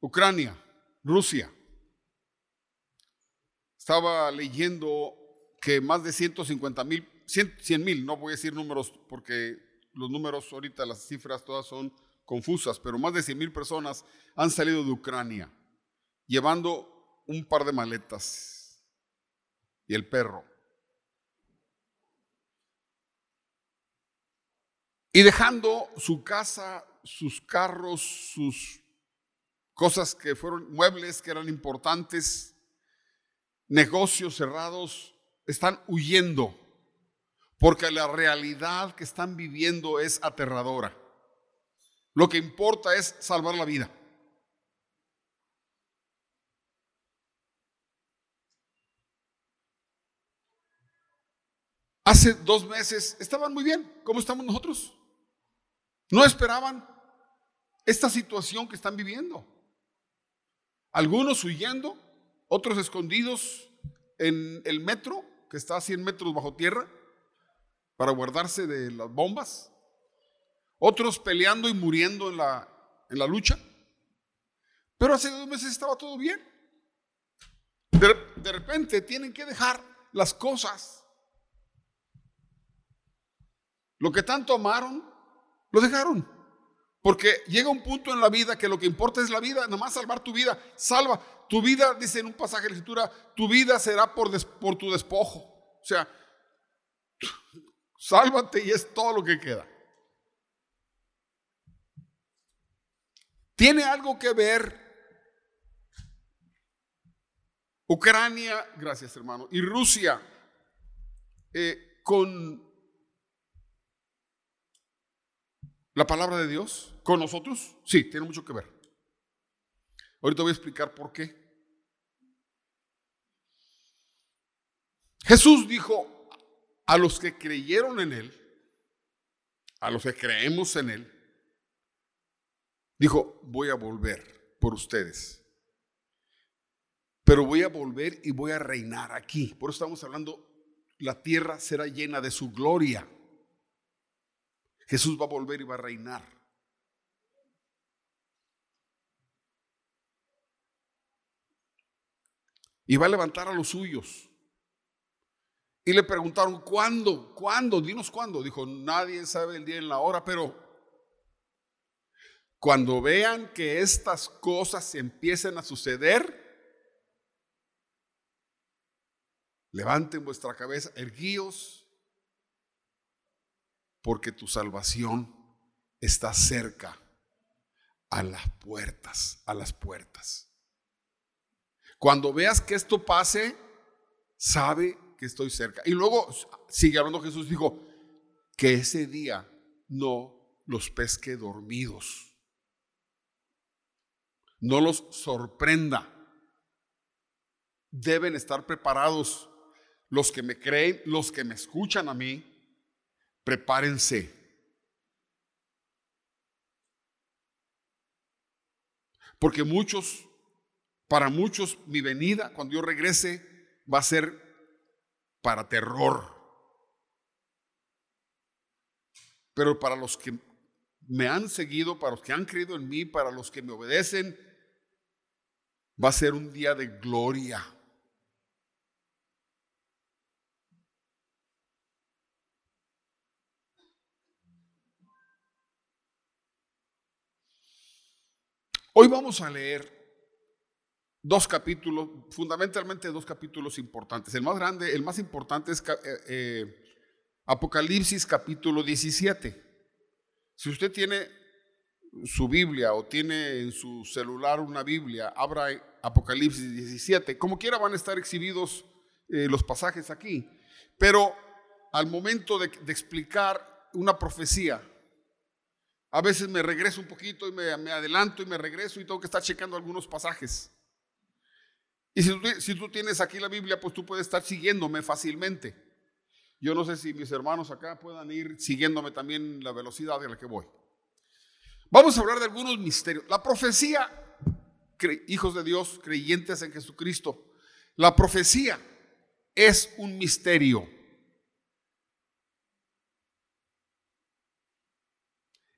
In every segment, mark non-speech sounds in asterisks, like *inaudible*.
Ucrania, Rusia. Estaba leyendo que más de 150 mil, 100 mil, no voy a decir números porque los números ahorita, las cifras todas son confusas, pero más de 100 mil personas han salido de Ucrania llevando un par de maletas y el perro. Y dejando su casa, sus carros, sus cosas que fueron muebles que eran importantes, negocios cerrados, están huyendo, porque la realidad que están viviendo es aterradora. Lo que importa es salvar la vida. Hace dos meses estaban muy bien. ¿Cómo estamos nosotros? No esperaban esta situación que están viviendo. Algunos huyendo, otros escondidos en el metro, que está a 100 metros bajo tierra, para guardarse de las bombas. Otros peleando y muriendo en la, en la lucha. Pero hace dos meses estaba todo bien. De, de repente tienen que dejar las cosas. Lo que tanto amaron, lo dejaron. Porque llega un punto en la vida que lo que importa es la vida, nada más salvar tu vida. Salva tu vida, dice en un pasaje de la escritura, tu vida será por, por tu despojo. O sea, sálvate y es todo lo que queda. Tiene algo que ver Ucrania, gracias hermano, y Rusia eh, con la palabra de Dios con nosotros? Sí, tiene mucho que ver. Ahorita voy a explicar por qué. Jesús dijo a los que creyeron en Él, a los que creemos en Él, dijo, voy a volver por ustedes. Pero voy a volver y voy a reinar aquí. Por eso estamos hablando, la tierra será llena de su gloria. Jesús va a volver y va a reinar. Y va a levantar a los suyos. Y le preguntaron, ¿cuándo? ¿Cuándo? Dinos cuándo. Dijo, nadie sabe el día y la hora, pero cuando vean que estas cosas empiecen a suceder, levanten vuestra cabeza, erguíos porque tu salvación está cerca a las puertas, a las puertas. Cuando veas que esto pase, sabe que estoy cerca. Y luego sigue hablando Jesús, dijo, que ese día no los pesque dormidos, no los sorprenda. Deben estar preparados los que me creen, los que me escuchan a mí, prepárense. Porque muchos, para muchos, mi venida, cuando yo regrese, va a ser para terror. Pero para los que me han seguido, para los que han creído en mí, para los que me obedecen, va a ser un día de gloria. Hoy vamos a leer dos capítulos, fundamentalmente dos capítulos importantes. El más grande, el más importante es eh, eh, Apocalipsis capítulo 17. Si usted tiene su Biblia o tiene en su celular una Biblia, abra Apocalipsis 17. Como quiera van a estar exhibidos eh, los pasajes aquí. Pero al momento de explicar una profecía, a veces me regreso un poquito y me, adelanto y me regreso y tengo que estar checando algunos pasajes. Y si tú, si tú tienes aquí la Biblia, pues tú puedes estar siguiéndome fácilmente. Yo no sé si mis hermanos acá puedan ir siguiéndome también la velocidad de la que voy. Vamos a hablar de algunos misterios. La profecía, hijos de Dios, creyentes en Jesucristo, la profecía es un misterio.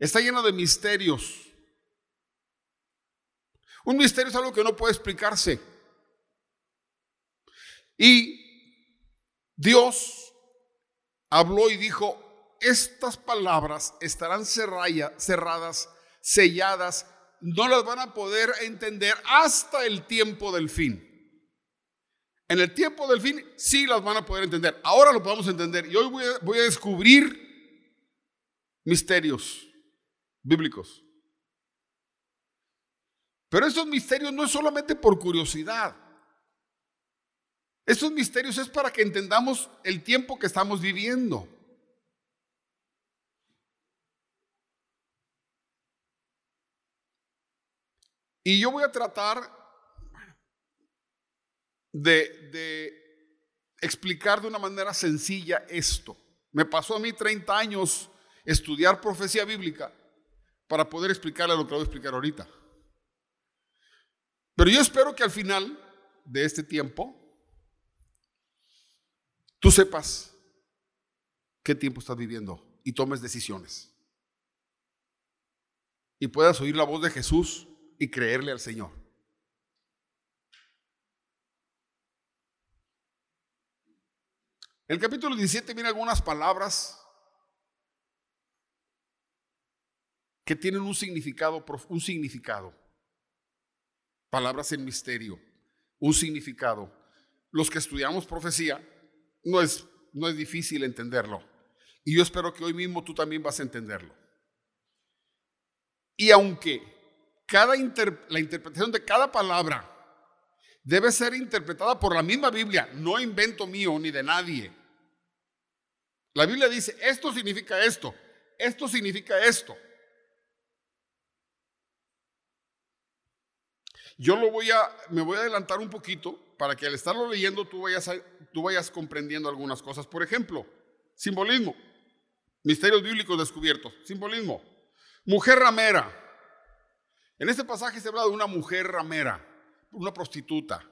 Está lleno de misterios. Un misterio es algo que no puede explicarse. Y Dios habló y dijo, estas palabras estarán cerradas, selladas, no las van a poder entender hasta el tiempo del fin. En el tiempo del fin sí las van a poder entender. Ahora lo podemos entender. Y hoy voy a, voy a descubrir misterios bíblicos. Pero estos misterios no es solamente por curiosidad. Estos misterios es para que entendamos el tiempo que estamos viviendo. Y yo voy a tratar de, de, explicar de una manera sencilla esto. Me pasó a mí 30 años estudiar profecía bíblica para poder explicarle lo que voy a explicar ahorita. Pero yo espero que al final de este tiempo tú sepas qué tiempo estás viviendo y tomes decisiones. Y puedas oír la voz de Jesús y creerle al Señor. El capítulo 17 viene algunas palabras que tienen un significado, un significado palabras en misterio, un significado. Los que estudiamos profecía, no es, no es difícil entenderlo. Y yo espero que hoy mismo tú también vas a entenderlo. Y aunque cada la interpretación de cada palabra debe ser interpretada por la misma Biblia, no invento mío ni de nadie. La Biblia dice, esto significa esto, esto significa esto. Yo lo voy a, me voy a adelantar un poquito para que al estarlo leyendo tú vayas, tú vayas comprendiendo algunas cosas. Por ejemplo, simbolismo, misterios bíblicos descubiertos, simbolismo. Mujer ramera. En este pasaje se habla de una mujer ramera, una prostituta.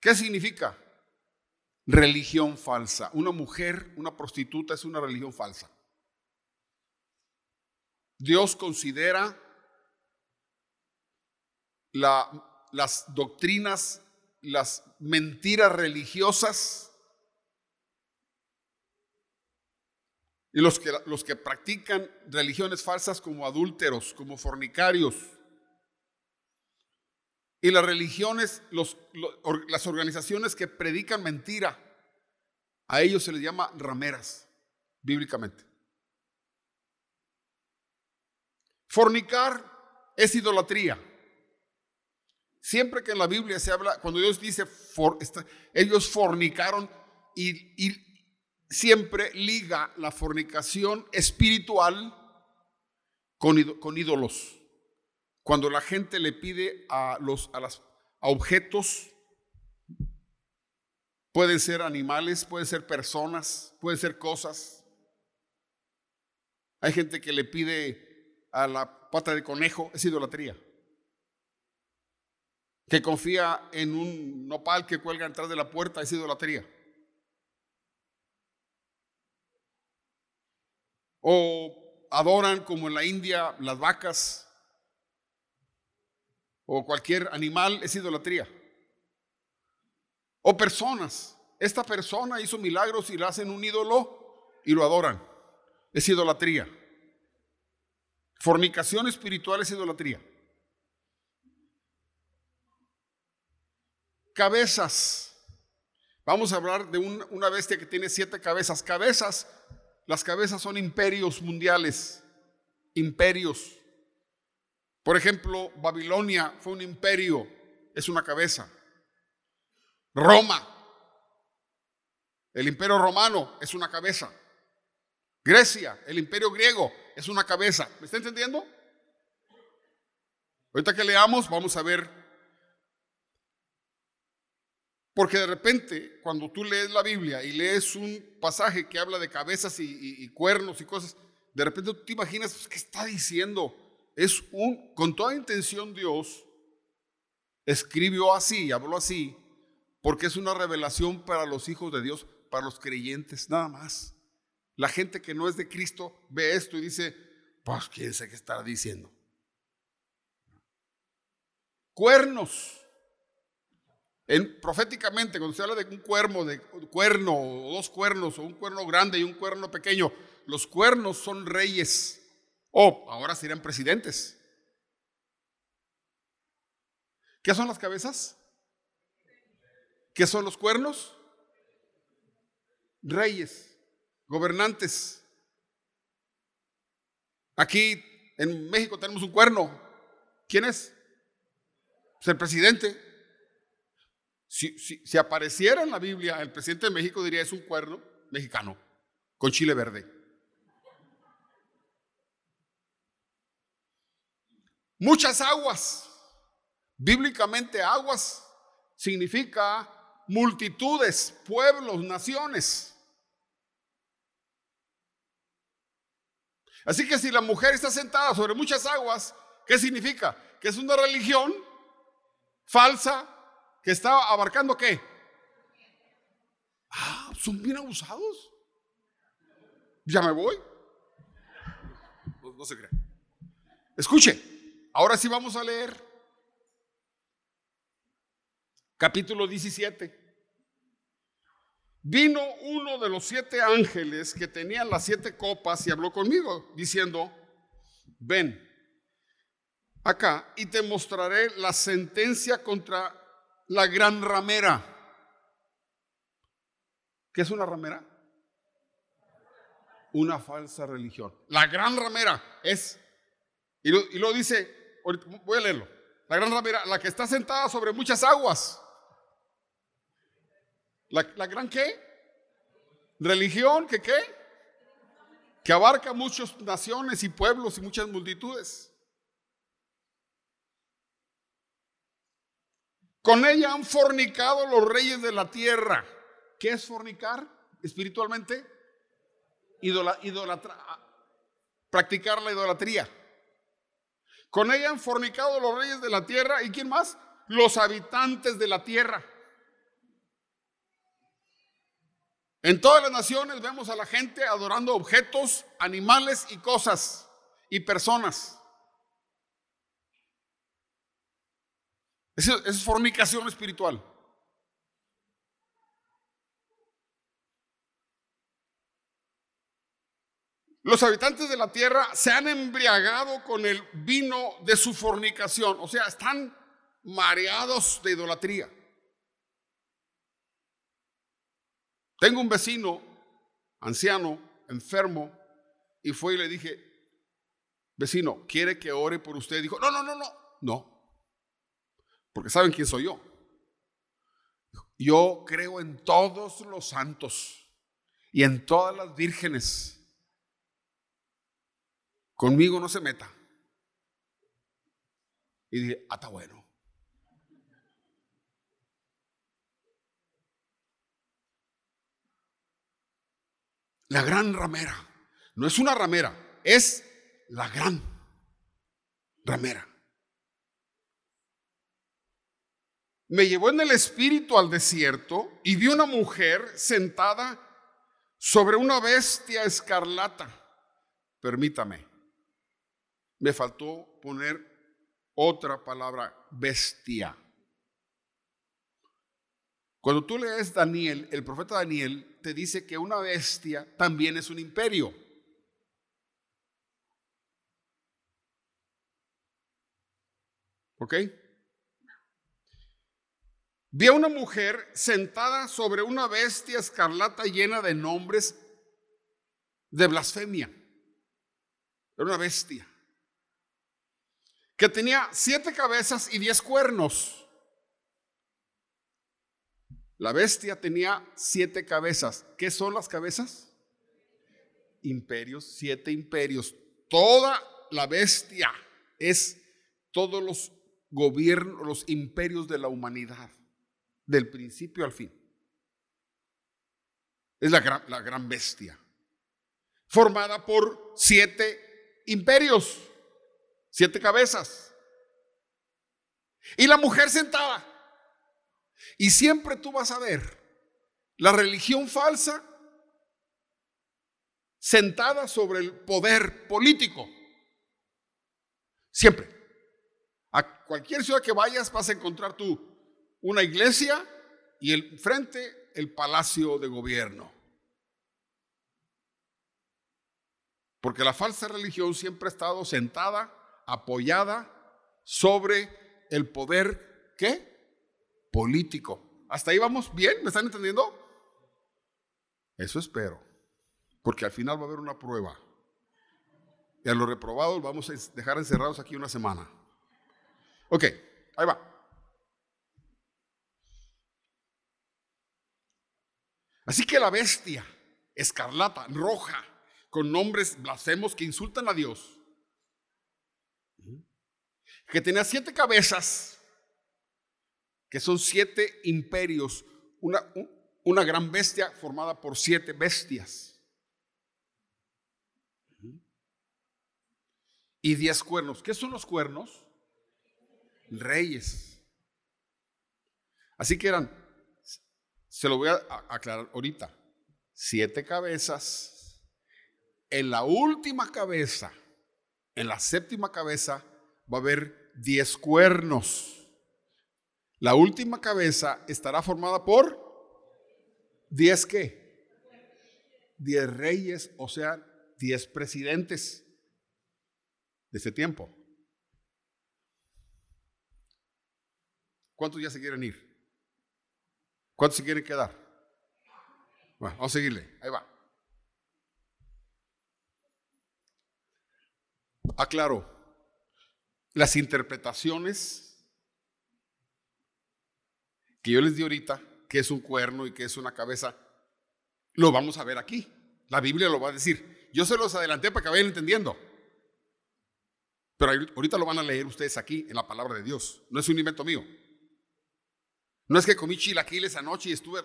¿Qué significa? Religión falsa. Una mujer, una prostituta es una religión falsa. Dios considera las doctrinas, las mentiras religiosas. Y los que, los que practican religiones falsas como adúlteros, como fornicarios. Y las religiones, las organizaciones que predican mentira, a ellos se les llama rameras, bíblicamente. Fornicar es idolatría. Siempre que en la Biblia se habla, cuando Dios dice, ellos fornicaron y, siempre liga la fornicación espiritual con, con, ídolos. Cuando la gente le pide a, los, a, a objetos, pueden ser animales, pueden ser personas, pueden ser cosas. Hay gente que le pide a la pata de conejo, es idolatría que confía en un nopal que cuelga detrás de la puerta es idolatría. O adoran como en la India las vacas o cualquier animal es idolatría. O personas. Esta persona hizo milagros y le hacen un ídolo y lo adoran. Es idolatría. Fornicación espiritual es idolatría. Cabezas. Vamos a hablar de una bestia que tiene siete cabezas. Cabezas, las cabezas son imperios mundiales, imperios. Por ejemplo, Babilonia fue un imperio, es una cabeza. Roma, el imperio romano es una cabeza. Grecia, el imperio griego es una cabeza. ¿Me está entendiendo? Ahorita que leamos, vamos a ver porque de repente, cuando tú lees la Biblia y lees un pasaje que habla de cabezas y, cuernos y cosas, de repente tú te imaginas, pues, ¿qué está diciendo? Es un, con toda intención Dios escribió así, habló así, porque es una revelación para los hijos de Dios, para los creyentes, nada más. La gente que no es de Cristo ve esto y dice, pues quién sabe qué está diciendo. cuernos. En, proféticamente, cuando se habla de un cuerno, de cuerno, o dos cuernos, o un cuerno grande y un cuerno pequeño, los cuernos son reyes, o ahora serían presidentes. ¿Qué son las cabezas? ¿Qué son los cuernos? Reyes, gobernantes. Aquí en México tenemos un cuerno. ¿Quién es? Pues el presidente. Si, apareciera en la Biblia, el presidente de México diría es un cuerno mexicano con chile verde. Muchas aguas. Bíblicamente aguas significa multitudes, pueblos, naciones. Así que si la mujer está sentada sobre muchas aguas, ¿qué significa? Que es una religión falsa que está abarcando qué? Ah, son bien abusados. Ya me voy. No, no se crea. Escuche, ahora sí vamos a leer capítulo 17. Vino uno de los siete ángeles que tenían las siete copas y habló conmigo, diciendo, ven acá y te mostraré la sentencia contra la gran ramera. ¿Qué es una ramera? Una falsa religión. La gran ramera es, y lo, y lo dice, voy a leerlo, la gran ramera, la que está sentada sobre muchas aguas. ¿La, gran qué? Religión que qué? Que abarca muchas naciones y pueblos y muchas multitudes. Con ella han fornicado los reyes de la tierra. ¿Qué es fornicar espiritualmente? idolatra, practicar la idolatría. Con ella han fornicado los reyes de la tierra. ¿Y quién más? Los habitantes de la tierra. En todas las naciones vemos a la gente adorando objetos, animales y cosas y personas. Es fornicación espiritual. Los habitantes de la tierra se han embriagado con el vino de su fornicación, o sea, están mareados de idolatría. Tengo un vecino, anciano, enfermo, y fue y le dije, vecino, ¿quiere que ore por usted? Dijo, no, no, no, no, no, porque saben quién soy yo. Yo creo en todos los santos y en todas las vírgenes. Conmigo no se meta. Y dije, ah, está bueno. la gran ramera. No es una ramera, es la gran ramera. Me llevó en el espíritu al desierto y vi una mujer sentada sobre una bestia escarlata. Permítame, me faltó poner otra palabra, bestia. Cuando tú lees Daniel, el profeta Daniel te dice que una bestia también es un imperio. ¿Ok? Vi a una mujer sentada sobre una bestia escarlata llena de nombres de blasfemia. Era una bestia que tenía siete cabezas y diez cuernos. La bestia tenía siete cabezas. ¿Qué son las cabezas? Imperios, siete imperios. Toda la bestia es todos los gobiernos, los imperios de la humanidad, del principio al fin. Es la gran, la gran bestia, formada por siete imperios, siete cabezas. Y la mujer sentada y siempre tú vas a ver la religión falsa sentada sobre el poder político. Siempre. cualquier ciudad que vayas vas a encontrar tú una iglesia y el frente el palacio de gobierno. Porque la falsa religión siempre ha estado sentada, apoyada sobre el poder, ¿qué? Político. ¿Hasta ahí vamos bien? ¿Me están entendiendo? Eso espero. Porque al final va a haber una prueba. Y a los reprobados vamos a dejar encerrados aquí una semana. Ok, ahí va. Así que la bestia, escarlata, roja, con nombres blasfemos que insultan a Dios, que tenía siete cabezas, que son siete imperios, una, una gran bestia formada por siete bestias. Y diez cuernos. ¿Qué son los cuernos? Reyes. Así que eran, se lo voy a aclarar ahorita, siete cabezas. En la última cabeza, en la séptima cabeza, va a haber diez cuernos. La última cabeza estará formada por diez qué? Diez reyes, o sea, diez presidentes de ese tiempo. ¿Cuántos ya se quieren ir? ¿Cuántos se quieren quedar? Vamos a seguirle. Ahí va. Aclaro, las interpretaciones que yo les di ahorita, que es un cuerno y que es una cabeza, lo vamos a ver aquí. La Biblia lo va a decir. Yo se los adelanté para que vayan entendiendo. Pero ahorita lo van a leer ustedes aquí en la palabra de Dios. No es un invento mío. No es que comí chilaquiles anoche y estuve.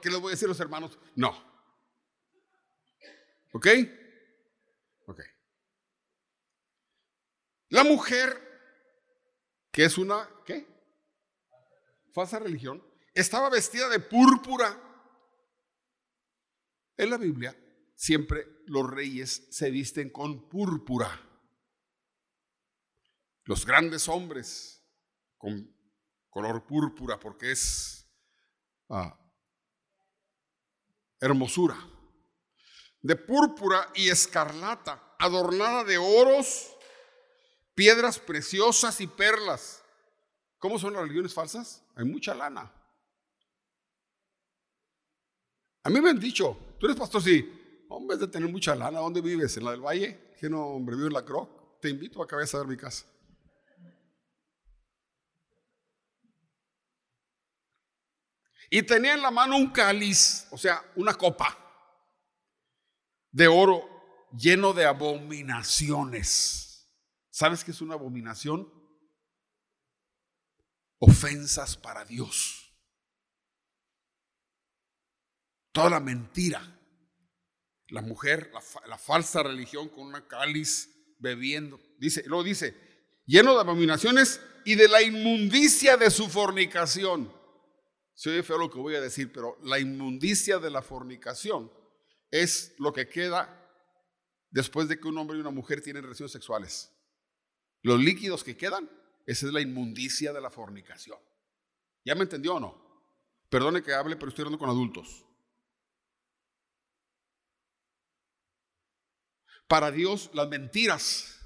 ¿Qué les voy a decir a los hermanos? No. ¿Ok? Ok. La mujer, que es una, ¿qué? Falsa religión, estaba vestida de púrpura. En la Biblia, siempre los reyes se visten con púrpura los grandes hombres con color púrpura porque es ah, hermosura, de púrpura y escarlata, adornada de oros, piedras preciosas y perlas. ¿Cómo son las religiones falsas? Hay mucha lana. A mí me han dicho, tú eres pastor, sí, hombre, de tener mucha lana, ¿dónde vives? ¿En la del Valle? Que no, hombre, en la Croc. Te invito a que vayas a ver mi casa. Y tenía en la mano un cáliz, o sea, una copa de oro lleno de abominaciones. ¿Sabes qué es una abominación? Ofensas para Dios. Toda la mentira. La mujer, la, falsa religión con una cáliz bebiendo. Dice, luego dice, lleno de abominaciones y de la inmundicia de su fornicación. Se oye feo lo que voy a decir, pero la inmundicia de la fornicación es lo que queda después de que un hombre y una mujer tienen relaciones sexuales. Los líquidos que quedan, esa es la inmundicia de la fornicación. ¿Ya me entendió o no? Perdone que hable, pero estoy hablando con adultos. Para Dios, las mentiras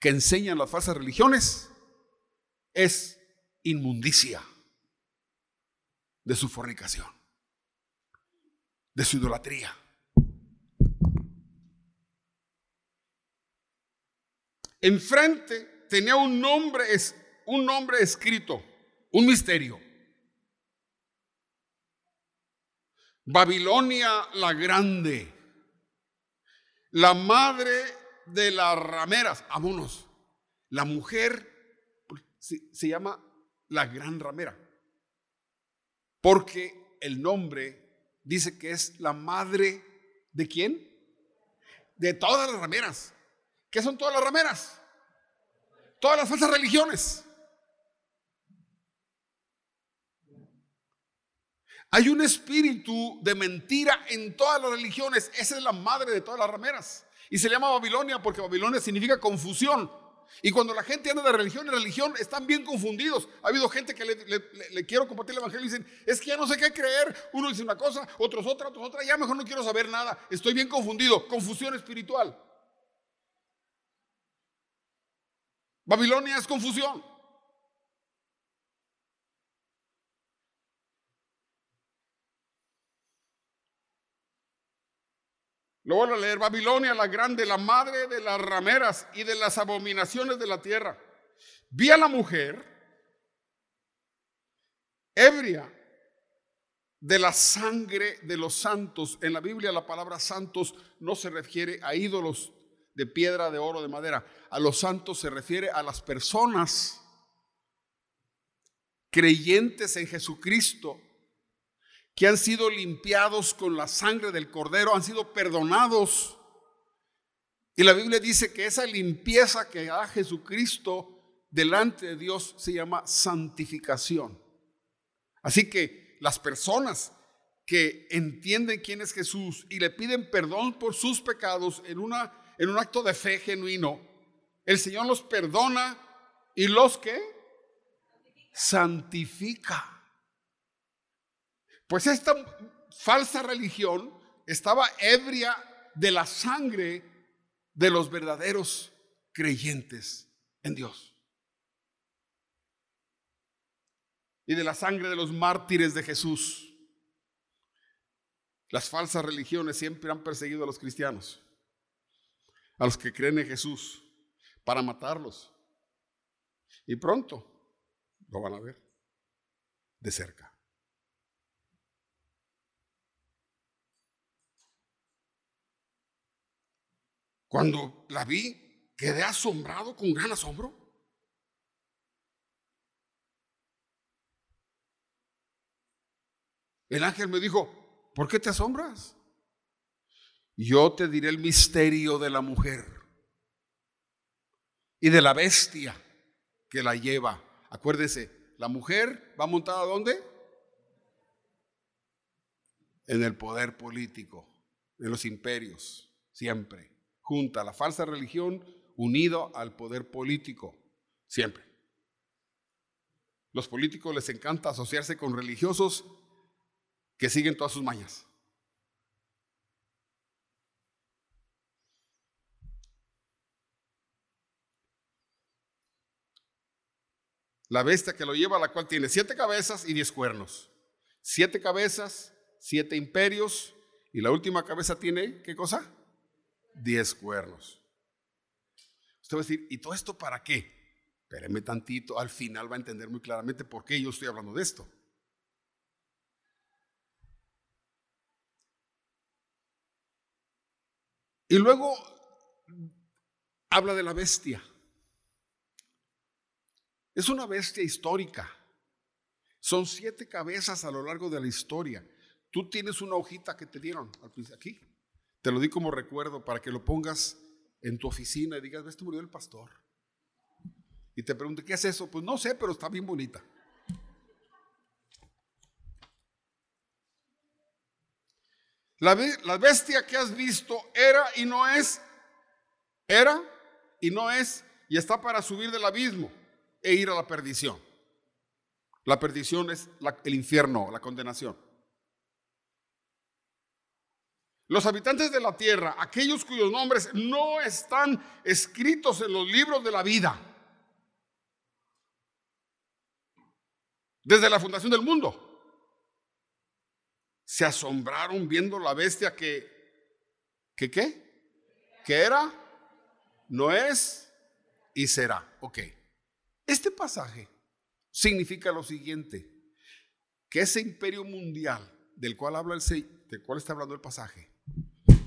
que enseñan las falsas religiones es inmundicia de su fornicación, de su idolatría. Enfrente tenía un nombre, un nombre escrito, un misterio. Babilonia la Grande, la madre de las rameras, vámonos, la mujer se, se llama la gran ramera. Porque el nombre dice que es la madre de quién? De todas las rameras. ¿Qué son todas las rameras? Todas las falsas religiones. Hay un espíritu de mentira en todas las religiones. Esa es la madre de todas las rameras. Y se llama Babilonia porque Babilonia significa confusión. Y cuando la gente anda de religión en religión, están bien confundidos. Ha habido gente que le, quiero compartir el evangelio y dicen, es que ya no sé qué creer. Uno dice una cosa, otros otra, otros otra, ya mejor no quiero saber nada. Estoy bien confundido. Confusión espiritual. Babilonia es confusión. Lo voy a leer. Babilonia, la grande, la madre de las rameras y de las abominaciones de la tierra. Vi a la mujer ebria de la sangre de los santos. En la Biblia la palabra santos no se refiere a ídolos de piedra, de oro, de madera. A los santos se refiere a las personas creyentes en Jesucristo que han sido limpiados con la sangre del cordero, han sido perdonados. Y la Biblia dice que esa limpieza que da Jesucristo delante de Dios se llama santificación. Así que las personas que entienden quién es Jesús y le piden perdón por sus pecados en, una, en un acto de fe genuino, el Señor los perdona y los que santifica. Pues esta falsa religión estaba ebria de la sangre de los verdaderos creyentes en Dios. Y de la sangre de los mártires de Jesús. Las falsas religiones siempre han perseguido a los cristianos, a los que creen en Jesús, para matarlos. Y pronto lo van a ver de cerca. Cuando la vi, quedé asombrado con gran asombro. El ángel me dijo, ¿por qué te asombras? Yo te diré el misterio de la mujer y de la bestia que la lleva. Acuérdese, la mujer va montada ¿dónde? En el poder político, en los imperios, siempre junta la falsa religión unido al poder político, siempre. Los políticos les encanta asociarse con religiosos que siguen todas sus mañas. La bestia que lo lleva, la cual tiene siete cabezas y diez cuernos. Siete cabezas, siete imperios, y la última cabeza tiene, ¿qué cosa? Diez cuernos. Usted va a decir, ¿y todo esto para qué? Espéreme tantito, al final va a entender muy claramente por qué yo estoy hablando de esto. Y luego habla de la bestia. Es una bestia histórica. Son siete cabezas a lo largo de la historia. Tú tienes una hojita que te dieron aquí. Te lo di como recuerdo para que lo pongas en tu oficina y digas, ¿ves, murió el pastor? Y te pregunte, ¿qué es eso? Pues no sé, pero está bien bonita. La, la bestia que has visto era y no es, era y no es, y está para subir del abismo e ir a la perdición. La perdición es el infierno, la condenación. Los habitantes de la tierra, aquellos cuyos nombres no están escritos en los libros de la vida, desde la fundación del mundo, se asombraron viendo la bestia que, que qué, que era, no es y será. Ok, este pasaje significa lo siguiente, que ese imperio mundial del cual habla el del cual está hablando el pasaje,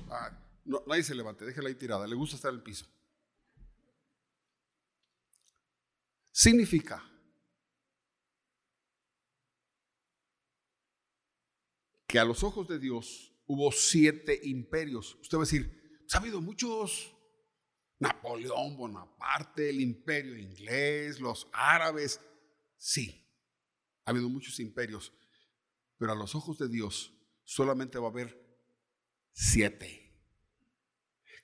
Ah, no, nadie se levante, déjela ahí tirada. Le gusta estar en el piso. Significa que a los ojos de Dios hubo siete imperios. Usted va a decir, pues, ha habido muchos. Napoleón Bonaparte, el imperio inglés, los árabes. Sí, ha habido muchos imperios, pero a los ojos de Dios solamente va a haber siete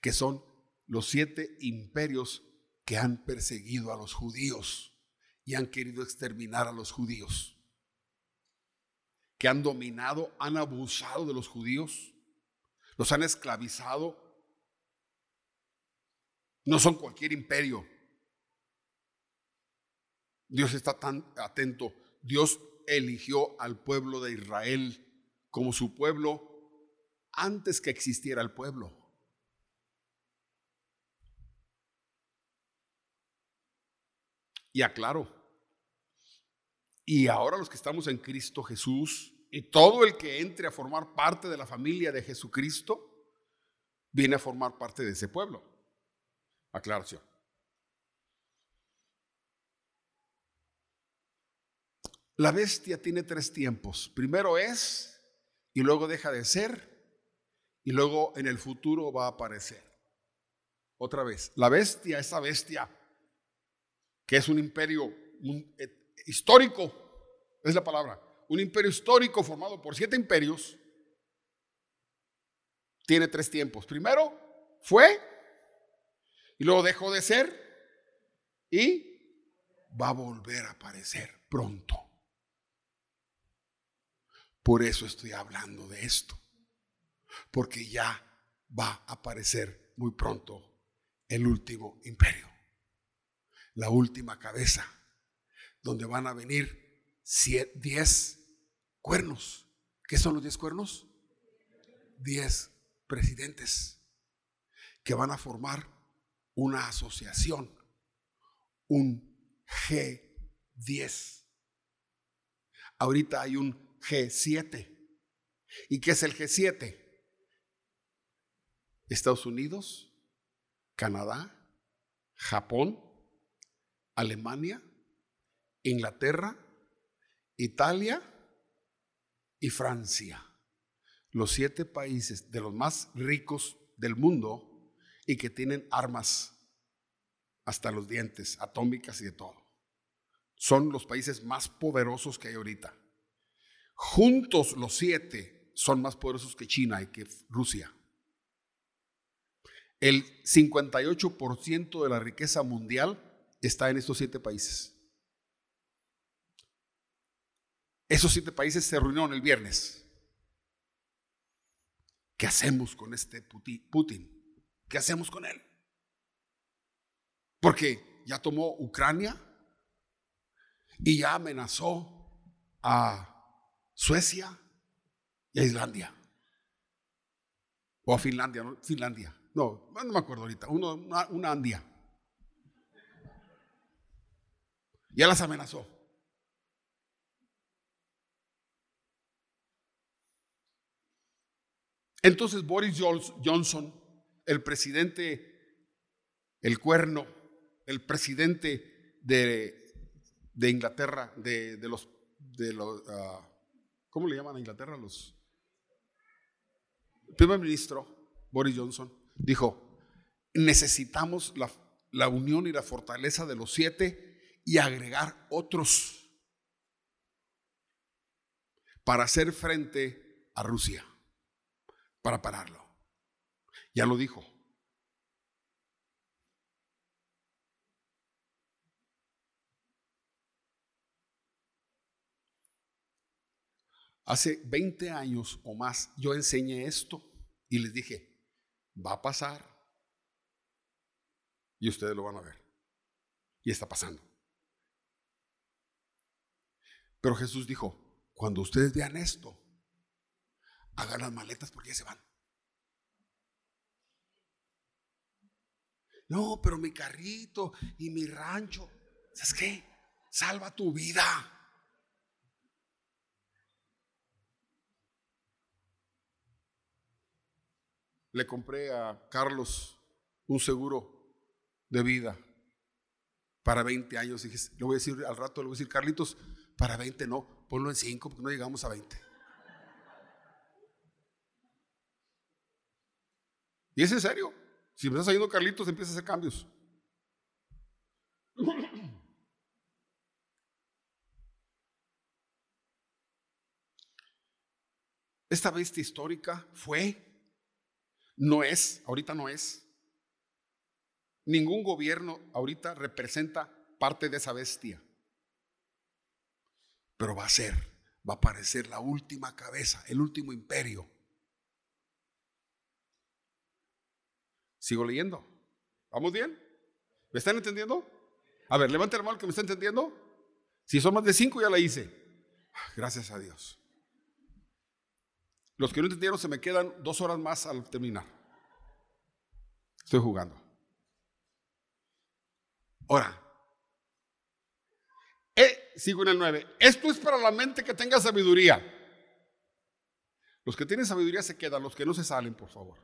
que son los siete imperios que han perseguido a los judíos y han querido exterminar a los judíos, que han dominado, han abusado de los judíos, los han esclavizado. No son cualquier imperio. Dios está tan atento. Dios eligió al pueblo de Israel como su pueblo antes que existiera el pueblo. Y aclaro, y ahora los que estamos en Cristo Jesús y todo el que entre a formar parte de la familia de Jesucristo, viene a formar parte de ese pueblo. Aclaración. La bestia tiene tres tiempos. Primero es y luego deja de ser y luego en el futuro va a aparecer. Otra vez, la bestia, esa bestia, que es un imperio eh, histórico, es la palabra, un imperio histórico formado por siete imperios, tiene tres tiempos. Primero fue y luego dejó de ser y va a volver a aparecer pronto. Por eso estoy hablando de esto porque ya va a aparecer muy pronto el último imperio, la última cabeza, donde van a venir diez cuernos. ¿Qué son los diez cuernos? Diez presidentes que van a formar una asociación, un G10. Ahorita hay un G7. ¿Y qué es el G7? Estados Unidos, Canadá, Japón, Alemania, Inglaterra, Italia y Francia. Los siete países de los más ricos del mundo y que tienen armas hasta los dientes, atómicas y de todo. Son los países más poderosos que hay ahorita. Juntos los siete son más poderosos que China y que Rusia. El 58% de la riqueza mundial está en estos siete países. Esos siete países se reunieron el viernes. ¿Qué hacemos con este Putin? ¿Qué hacemos con él? Porque ya tomó Ucrania y ya amenazó a Suecia y a Islandia. O a Finlandia, ¿no? Finlandia. No, no me acuerdo ahorita. Una, una andía. Ya las amenazó. Entonces Boris Johnson, el presidente, el cuerno, el presidente de, Inglaterra, de, los, de los uh, ¿cómo le llaman a Inglaterra? Los primer ministro Boris Johnson Dijo, necesitamos la, unión y la fortaleza de los siete y agregar otros para hacer frente a Rusia, para pararlo. Ya lo dijo. Hace 20 años o más yo enseñé esto y les dije, va a pasar y ustedes lo van a ver. Y está pasando. Pero Jesús dijo, cuando ustedes vean esto, hagan las maletas porque ya se van. No, pero mi carrito y mi rancho, ¿sabes qué? Salva tu vida. Le compré a Carlos un seguro de vida para 20 años. Y le voy a decir al rato, le voy a decir, Carlitos, para 20 no, ponlo en 5 porque no llegamos a 20. Y es en serio. Si me estás saliendo Carlitos, empieza a hacer cambios. Esta bestia histórica fue no es, ahorita no es. ningún gobierno ahorita representa parte de esa bestia. Pero va a ser, va a aparecer la última cabeza, el último imperio. Sigo leyendo. ¿Vamos bien? ¿Me están entendiendo? A ver, levante la mano que me está entendiendo. Si son más de cinco, ya la hice. Gracias a Dios. Los que no entendieron, se me quedan dos horas más al terminar. Estoy jugando. Ahora, eh, sigo en el 9. Esto es para la mente que tenga sabiduría. Los que tienen sabiduría se quedan, los que no se salen, por favor.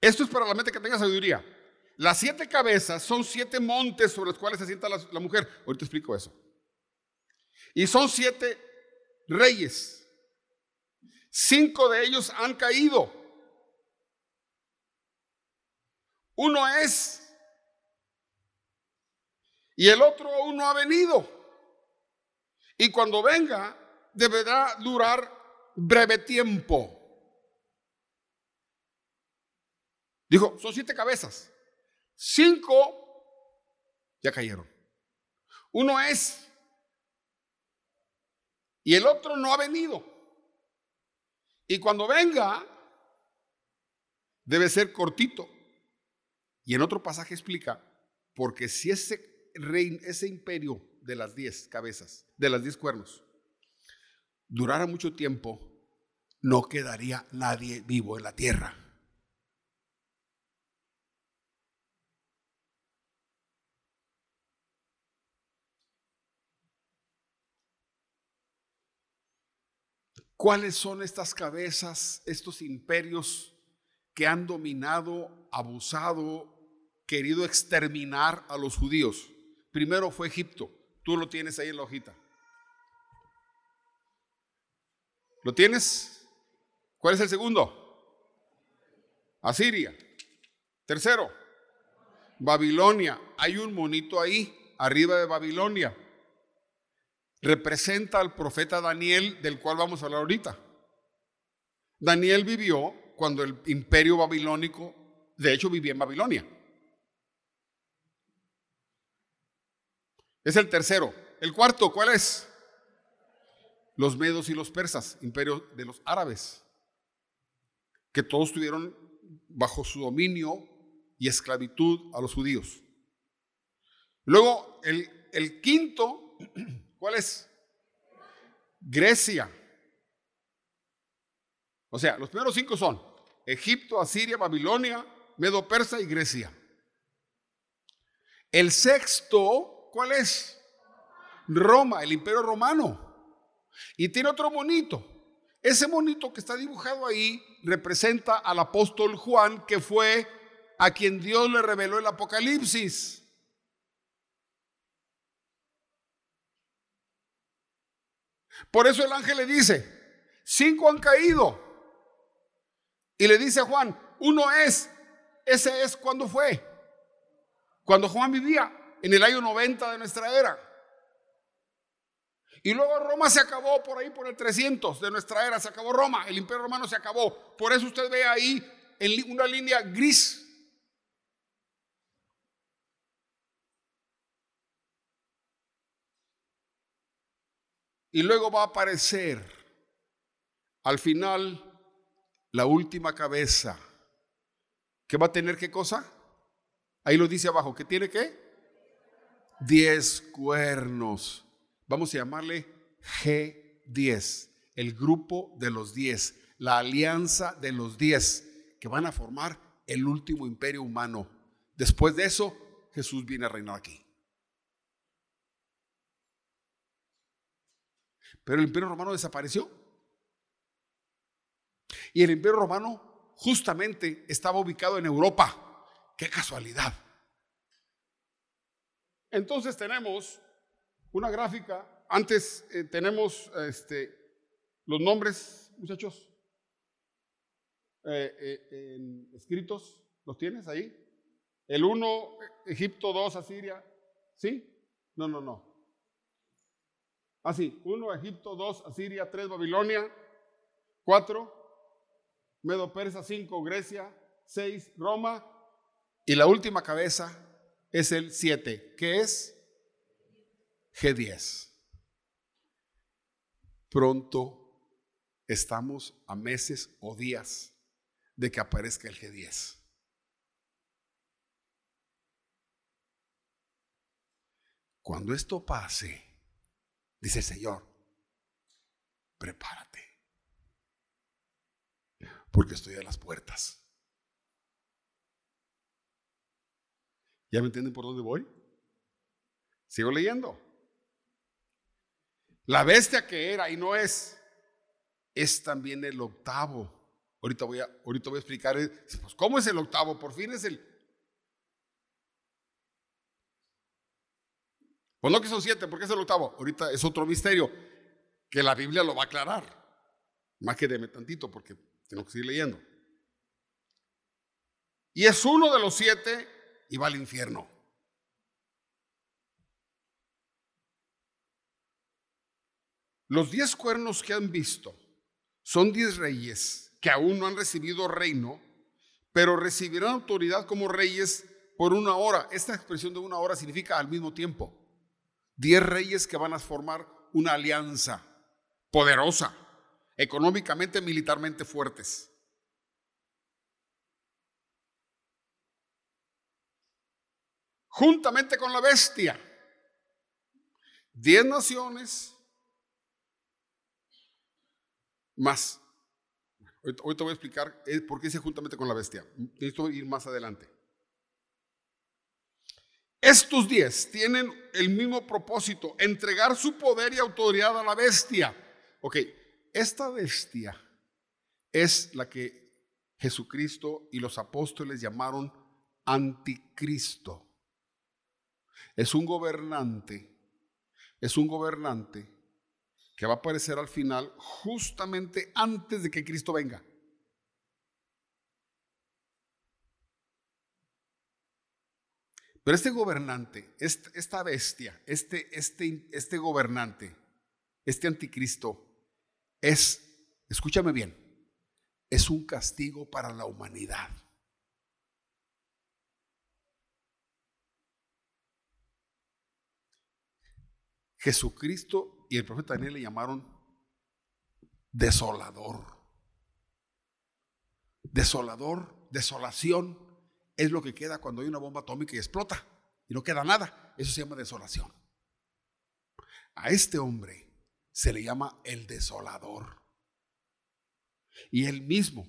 Esto es para la mente que tenga sabiduría. Las siete cabezas son siete montes sobre los cuales se sienta la, la mujer. Ahorita explico eso. Y son siete reyes. Cinco de ellos han caído. Uno es y el otro aún no ha venido. Y cuando venga, deberá durar breve tiempo. Dijo, son siete cabezas. Cinco ya cayeron. Uno es. Y el otro no ha venido. Y cuando venga, debe ser cortito. Y en otro pasaje explica, porque si ese, reino, ese imperio de las diez cabezas, de las diez cuernos, durara mucho tiempo, no quedaría nadie vivo en la tierra. ¿Cuáles son estas cabezas, estos imperios que han dominado, abusado, querido exterminar a los judíos? Primero fue Egipto. Tú lo tienes ahí en la hojita. ¿Lo tienes? ¿Cuál es el segundo? Asiria. Tercero, Babilonia. Hay un monito ahí, arriba de Babilonia representa al profeta Daniel, del cual vamos a hablar ahorita. Daniel vivió cuando el imperio babilónico, de hecho vivía en Babilonia. Es el tercero. El cuarto, ¿cuál es? Los medos y los persas, imperio de los árabes, que todos estuvieron bajo su dominio y esclavitud a los judíos. Luego, el, el quinto *clears throat* ¿Cuál es? Grecia. O sea, los primeros cinco son Egipto, Asiria, Babilonia, Medo Persa y Grecia. El sexto, ¿cuál es? Roma, el imperio romano. Y tiene otro monito. Ese monito que está dibujado ahí representa al apóstol Juan, que fue a quien Dios le reveló el Apocalipsis. Por eso el ángel le dice, cinco han caído. Y le dice a Juan, uno es, ese es cuando fue. Cuando Juan vivía en el año 90 de nuestra era. Y luego Roma se acabó por ahí, por el 300 de nuestra era, se acabó Roma, el imperio romano se acabó. Por eso usted ve ahí en una línea gris. Y luego va a aparecer al final la última cabeza. ¿Qué va a tener qué cosa? Ahí lo dice abajo. ¿Qué tiene qué? Diez cuernos. Vamos a llamarle G10. El grupo de los diez. La alianza de los diez. Que van a formar el último imperio humano. Después de eso, Jesús viene a reinar aquí. Pero el imperio romano desapareció. Y el imperio romano justamente estaba ubicado en Europa. ¡Qué casualidad! Entonces tenemos una gráfica. Antes eh, tenemos este, los nombres, muchachos, eh, eh, escritos. ¿Los tienes ahí? El 1, Egipto, 2, Asiria. ¿Sí? No, no, no. Así, uno Egipto, dos Asiria, tres Babilonia, cuatro Medo Persa, cinco Grecia, 6, Roma. Y la última cabeza es el 7, que es G10. Pronto estamos a meses o días de que aparezca el G10. Cuando esto pase, dice el Señor, prepárate, porque estoy a las puertas. ¿Ya me entienden por dónde voy? Sigo leyendo. La bestia que era y no es, es también el octavo. Ahorita voy a, ahorita voy a explicar, pues, ¿cómo es el octavo? Por fin es el... Pues no que son siete, porque es el octavo. Ahorita es otro misterio que la Biblia lo va a aclarar. Más que deme tantito porque tengo que seguir leyendo. Y es uno de los siete y va al infierno. Los diez cuernos que han visto son diez reyes que aún no han recibido reino, pero recibirán autoridad como reyes por una hora. Esta expresión de una hora significa al mismo tiempo. Diez reyes que van a formar una alianza poderosa, económicamente, militarmente fuertes. juntamente con la bestia. Diez naciones más. Hoy te voy a explicar eh, por qué dice juntamente con la bestia. Necesito ir más adelante. Estos diez tienen el mismo propósito, entregar su poder y autoridad a la bestia. Ok, esta bestia es la que Jesucristo y los apóstoles llamaron anticristo. Es un gobernante, es un gobernante que va a aparecer al final justamente antes de que Cristo venga. Pero este gobernante, esta bestia, este, este, este gobernante, este anticristo, es, escúchame bien, es un castigo para la humanidad. Jesucristo y el profeta Daniel le llamaron desolador. Desolador, desolación es lo que queda cuando hay una bomba atómica y explota y no queda nada. Eso se llama desolación. A este hombre se le llama el desolador. Y él mismo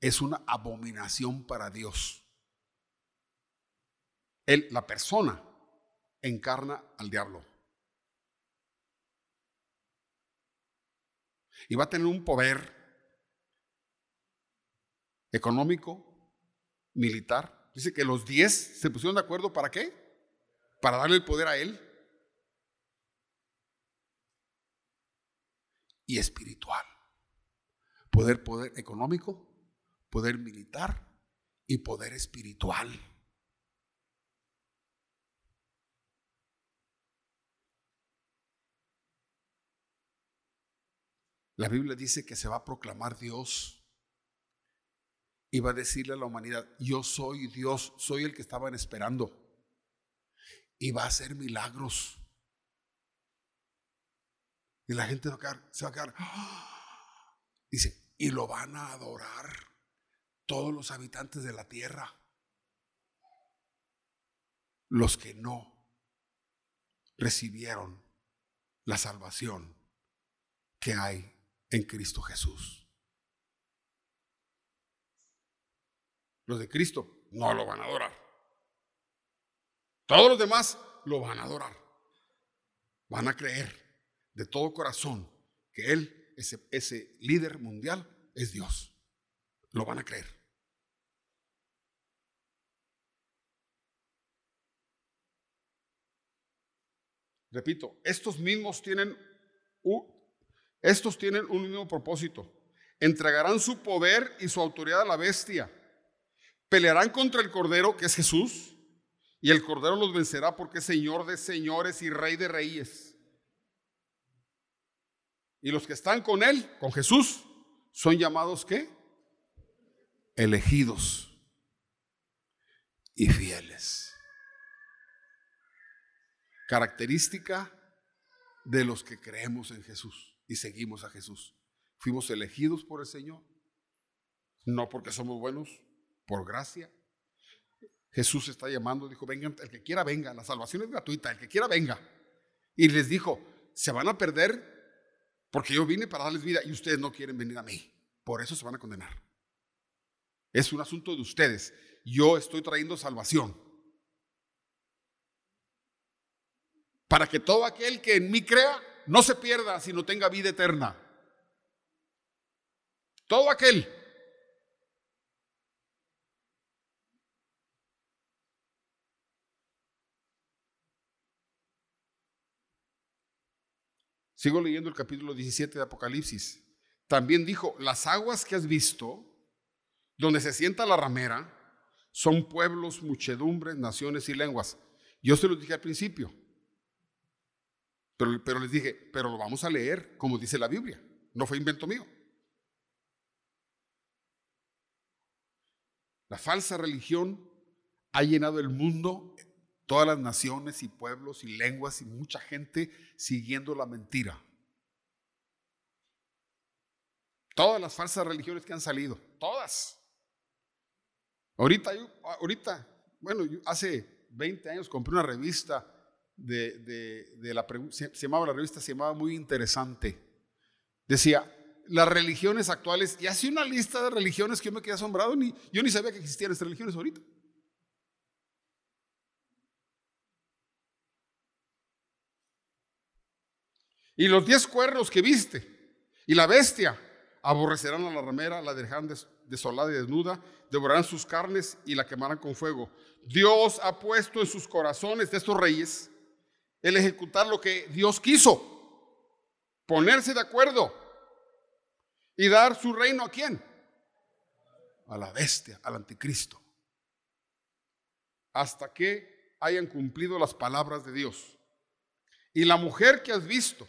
es una abominación para Dios. Él, la persona, encarna al diablo. y va a tener un poder económico, militar. Dice que los diez se pusieron de acuerdo para qué? Para darle el poder a él. Y espiritual. Poder, poder económico, poder militar y poder espiritual. La Biblia dice que se va a proclamar Dios y va a decirle a la humanidad, yo soy Dios, soy el que estaban esperando. Y va a hacer milagros. Y la gente va a se va a quedar, *gasps* dice, y lo van a adorar todos los habitantes de la tierra. Los que no recibieron la salvación que hay en Cristo Jesús. Los de Cristo no lo van a adorar. Todos los demás lo van a adorar. Van a creer de todo corazón que Él, ese, líder mundial, es Dios. Lo van a creer. Repito, estos mismos tienen estos tienen un mismo propósito. Entregarán su poder y su autoridad a la bestia. Pelearán contra el Cordero, que es Jesús, y el Cordero los vencerá porque es Señor de señores y Rey de reyes. Y los que están con Él, con Jesús, son llamados ¿qué? Elegidos. y fieles. Característica de los que creemos en Jesús y seguimos a Jesús. Fuimos elegidos por el Señor, no porque somos buenos, por gracia. Jesús está llamando, dijo, vengan, el que quiera venga, la salvación es gratuita, el que quiera venga. Y les dijo, se van a perder porque yo vine para darles vida y ustedes no quieren venir a mí. Por eso se van a condenar. Es un asunto de ustedes. Yo estoy trayendo salvación. Para que todo aquel que en mí crea no se pierda, sino tenga vida eterna. Todo aquel. Sigo leyendo el capítulo 17 de Apocalipsis. También dijo, las aguas que has visto, donde se sienta la ramera, son pueblos, muchedumbres, naciones y lenguas. Yo se los dije al principio, pero, pero les dije, pero lo vamos a leer como dice la Biblia, no fue invento mío. La falsa religión ha llenado el mundo, todas las naciones y pueblos y lenguas y mucha gente siguiendo la mentira. Todas las falsas religiones que han salido, todas. Ahorita, ahorita bueno, hace 20 años compré una revista de, de, la, se, llamaba la revista, se llamaba muy interesante. Decía, las religiones actuales, y hacía una lista de religiones que yo me quedé asombrado, ni, yo ni sabía que existían estas religiones ahorita. Y los diez cuernos que viste, y la bestia, aborrecerán a la ramera, la dejarán desolada y desnuda, devorarán sus carnes y la quemarán con fuego. Dios ha puesto en sus corazones de estos reyes el ejecutar lo que Dios quiso, ponerse de acuerdo y dar su reino a quién? A la bestia, al anticristo. Hasta que hayan cumplido las palabras de Dios. Y la mujer que has visto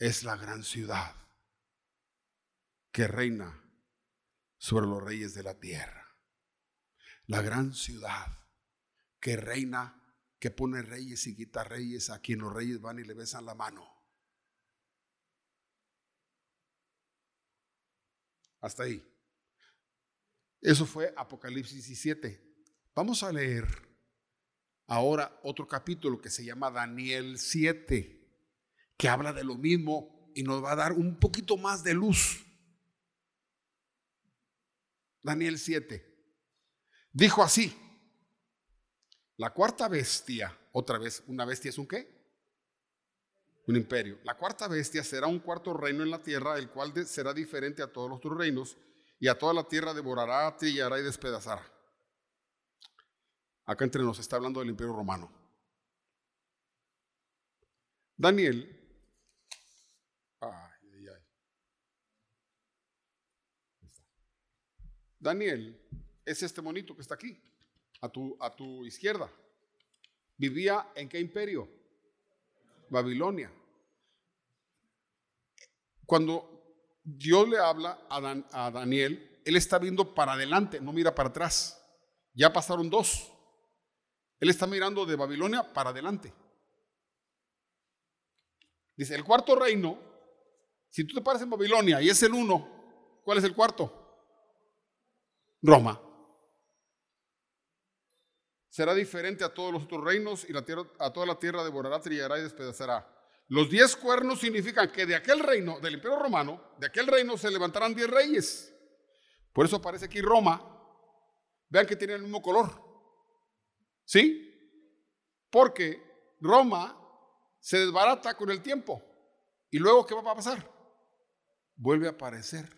es la gran ciudad que reina sobre los reyes de la tierra. La gran ciudad que reina, que pone reyes y quita reyes, a quien los reyes van y le besan la mano. Hasta ahí. Eso fue Apocalipsis 17. Vamos a leer ahora otro capítulo que se llama Daniel 7, que habla de lo mismo y nos va a dar un poquito más de luz. Daniel 7. Dijo así, la cuarta bestia, otra vez, una bestia es un qué? Un imperio. La cuarta bestia será un cuarto reino en la tierra, el cual será diferente a todos los otros reinos, y a toda la tierra devorará, trillará y despedazará. Acá entre nos está hablando del imperio romano. Daniel Daniel es este monito que está aquí, a tu, a tu izquierda. ¿Vivía en qué imperio? Babilonia. Cuando Dios le habla a, a Daniel, él está viendo para adelante, no mira para atrás. Ya pasaron dos. Él está mirando de Babilonia para adelante. Dice, el cuarto reino, si tú te paras en Babilonia y es el uno, ¿cuál es el cuarto? Roma. Será diferente a todos los otros reinos y la tierra, a toda la tierra devorará, trillará y despedazará. Los diez cuernos significan que de aquel reino, del imperio romano, de aquel reino se levantarán diez reyes. Por eso aparece aquí Roma. Vean que tiene el mismo color. ¿Sí? Porque Roma se desbarata con el tiempo. ¿Y luego qué va a pasar? Vuelve a aparecer,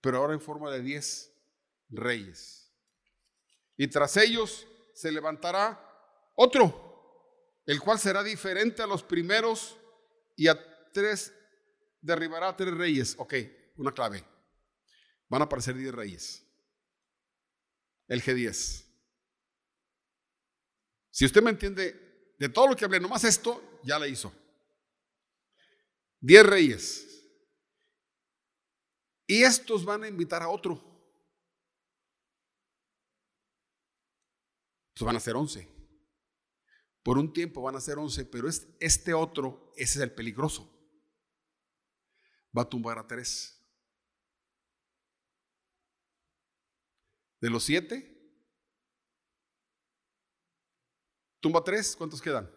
pero ahora en forma de diez reyes. Y tras ellos se levantará otro, el cual será diferente a los primeros y a tres derribará a tres reyes. Ok, una clave. Van a aparecer diez reyes. El G10. Si usted me entiende, de todo lo que hablé, nomás esto, ya le hizo. Diez reyes. Y estos van a invitar a otro. Entonces van a ser 11. Por un tiempo van a ser 11, pero este otro, ese es el peligroso. Va a tumbar a tres. De los siete, tumba tres, ¿cuántos quedan?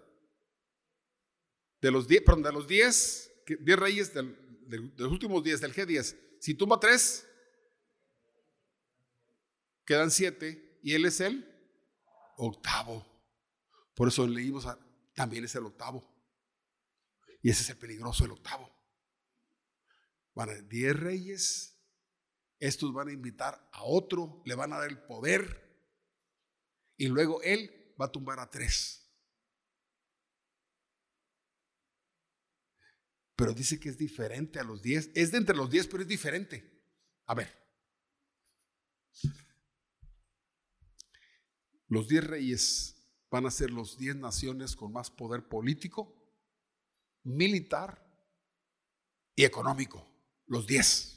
De los diez, perdón, de los diez, diez reyes de los últimos diez, del G10, si tumba tres, quedan siete y él es el octavo. Por eso leímos, también es el octavo. Y ese es el peligroso, el octavo. Van a diez reyes, estos van a invitar a otro, le van a dar el poder y luego él va a tumbar a tres. Pero dice que es diferente a los diez. Es de entre los diez, pero es diferente. A ver. Los diez reyes van a ser los diez naciones con más poder político, militar y económico. Los diez.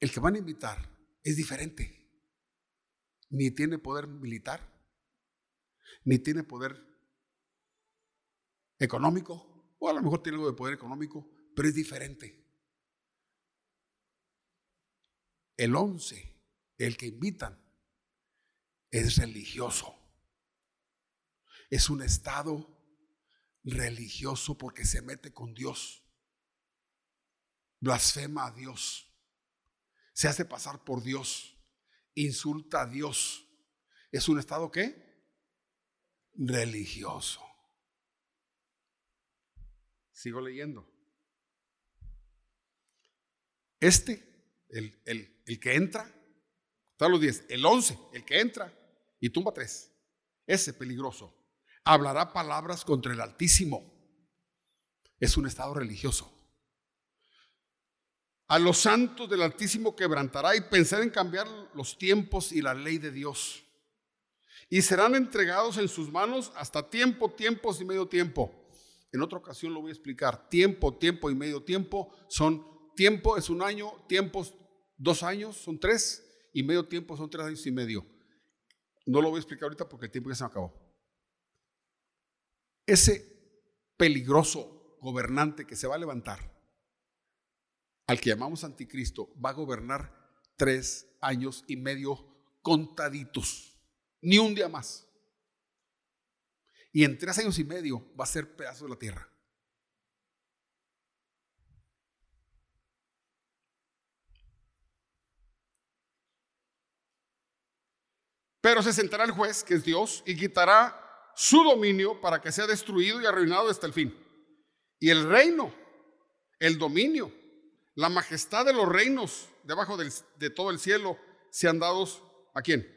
El que van a invitar es diferente. Ni tiene poder militar, ni tiene poder económico, o a lo mejor tiene algo de poder económico, pero es diferente. El once, el que invitan, es religioso. Es un estado religioso porque se mete con Dios. Blasfema a Dios se hace pasar por Dios, insulta a Dios. ¿Es un estado qué? Religioso. Sigo leyendo. Este, el, el, que entra, están los 10, el 11, el que entra y tumba tres. Ese peligroso. Hablará palabras contra el Altísimo. Es un estado religioso. A los santos del Altísimo quebrantará y pensar en cambiar los tiempos y la ley de Dios. Y serán entregados en sus manos hasta tiempo, tiempos y medio tiempo. En otra ocasión lo voy a explicar. Tiempo, tiempo y medio tiempo son tiempo es un año, tiempos dos años son tres y medio tiempo son tres años y medio. No lo voy a explicar ahorita porque el tiempo ya se me acabó. Ese peligroso gobernante que se va a levantar al que llamamos anticristo, va a gobernar tres años y medio contaditos, ni un día más. Y en tres años y medio va a ser pedazo de la tierra. Pero se sentará el juez, que es Dios, y quitará su dominio para que sea destruido y arruinado hasta el fin. Y el reino, el dominio, la majestad de los reinos debajo de todo el cielo sean dados a quién?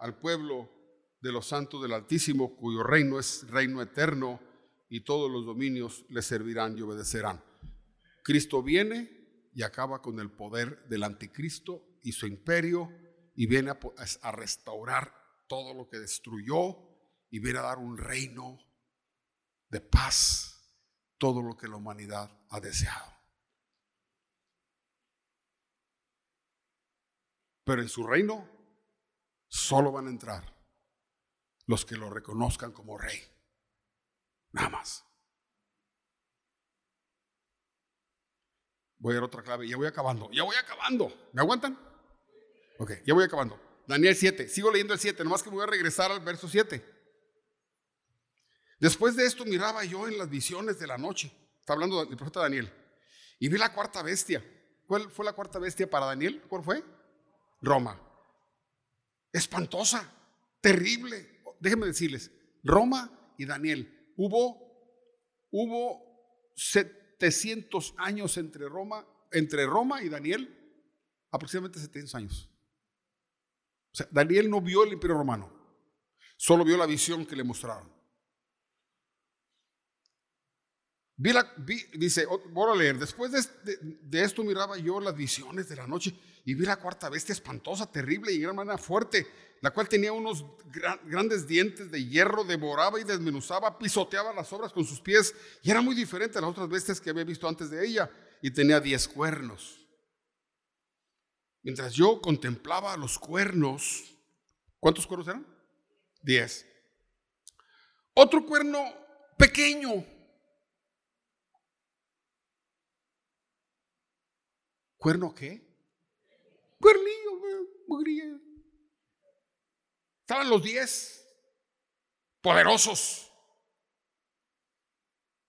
Al pueblo de los santos del Altísimo, cuyo reino es reino eterno y todos los dominios le servirán y obedecerán. Cristo viene y acaba con el poder del anticristo y su imperio y viene a, restaurar todo lo que destruyó y viene a dar un reino de paz, todo lo que la humanidad ha deseado. Pero en su reino solo van a entrar los que lo reconozcan como rey. Nada más. Voy a dar otra clave. Ya voy acabando. Ya voy acabando. ¿Me aguantan? Ok, ya voy acabando. Daniel 7. Sigo leyendo el 7. Nomás que voy a regresar al verso 7. Después de esto miraba yo en las visiones de la noche. Está hablando del profeta Daniel. Y vi la cuarta bestia. ¿Cuál fue la cuarta bestia para Daniel? ¿Cuál fue? Roma. Espantosa, terrible. Déjenme decirles, Roma y Daniel, hubo, hubo 700 años entre Roma, entre Roma y Daniel, aproximadamente 700 años. Daniel no vio el imperio romano, solo vio la visión que le mostraron. dice, voy a leer, después de, esto miraba yo las visiones de la noche y vi la cuarta bestia espantosa, terrible y gran manera fuerte, la cual tenía unos grandes dientes de hierro, devoraba y desmenuzaba, pisoteaba las obras con sus pies y era muy diferente a las otras bestias que había visto antes de ella y tenía diez cuernos. Mientras yo contemplaba los cuernos, ¿cuántos cuernos eran? Diez. Otro cuerno pequeño. ¿Cuerno qué? Cuernillo, mugría. Estaban los diez poderosos.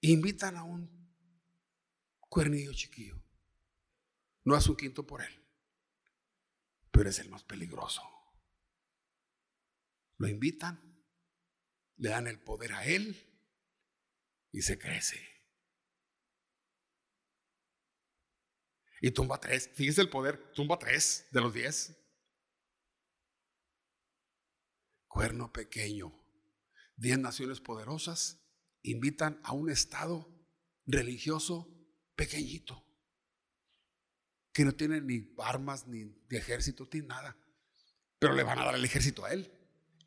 Invitan a un cuernillo chiquillo. No es un quinto por él, pero es el más peligroso. Lo invitan, le dan el poder a él y se crece. Y tumba tres. Fíjese el poder, tumba tres de los diez. Cuerno pequeño. Diez naciones poderosas invitan a un estado religioso pequeñito que no tiene ni armas, ni de ejército, ni nada. Pero le van a dar el ejército a él.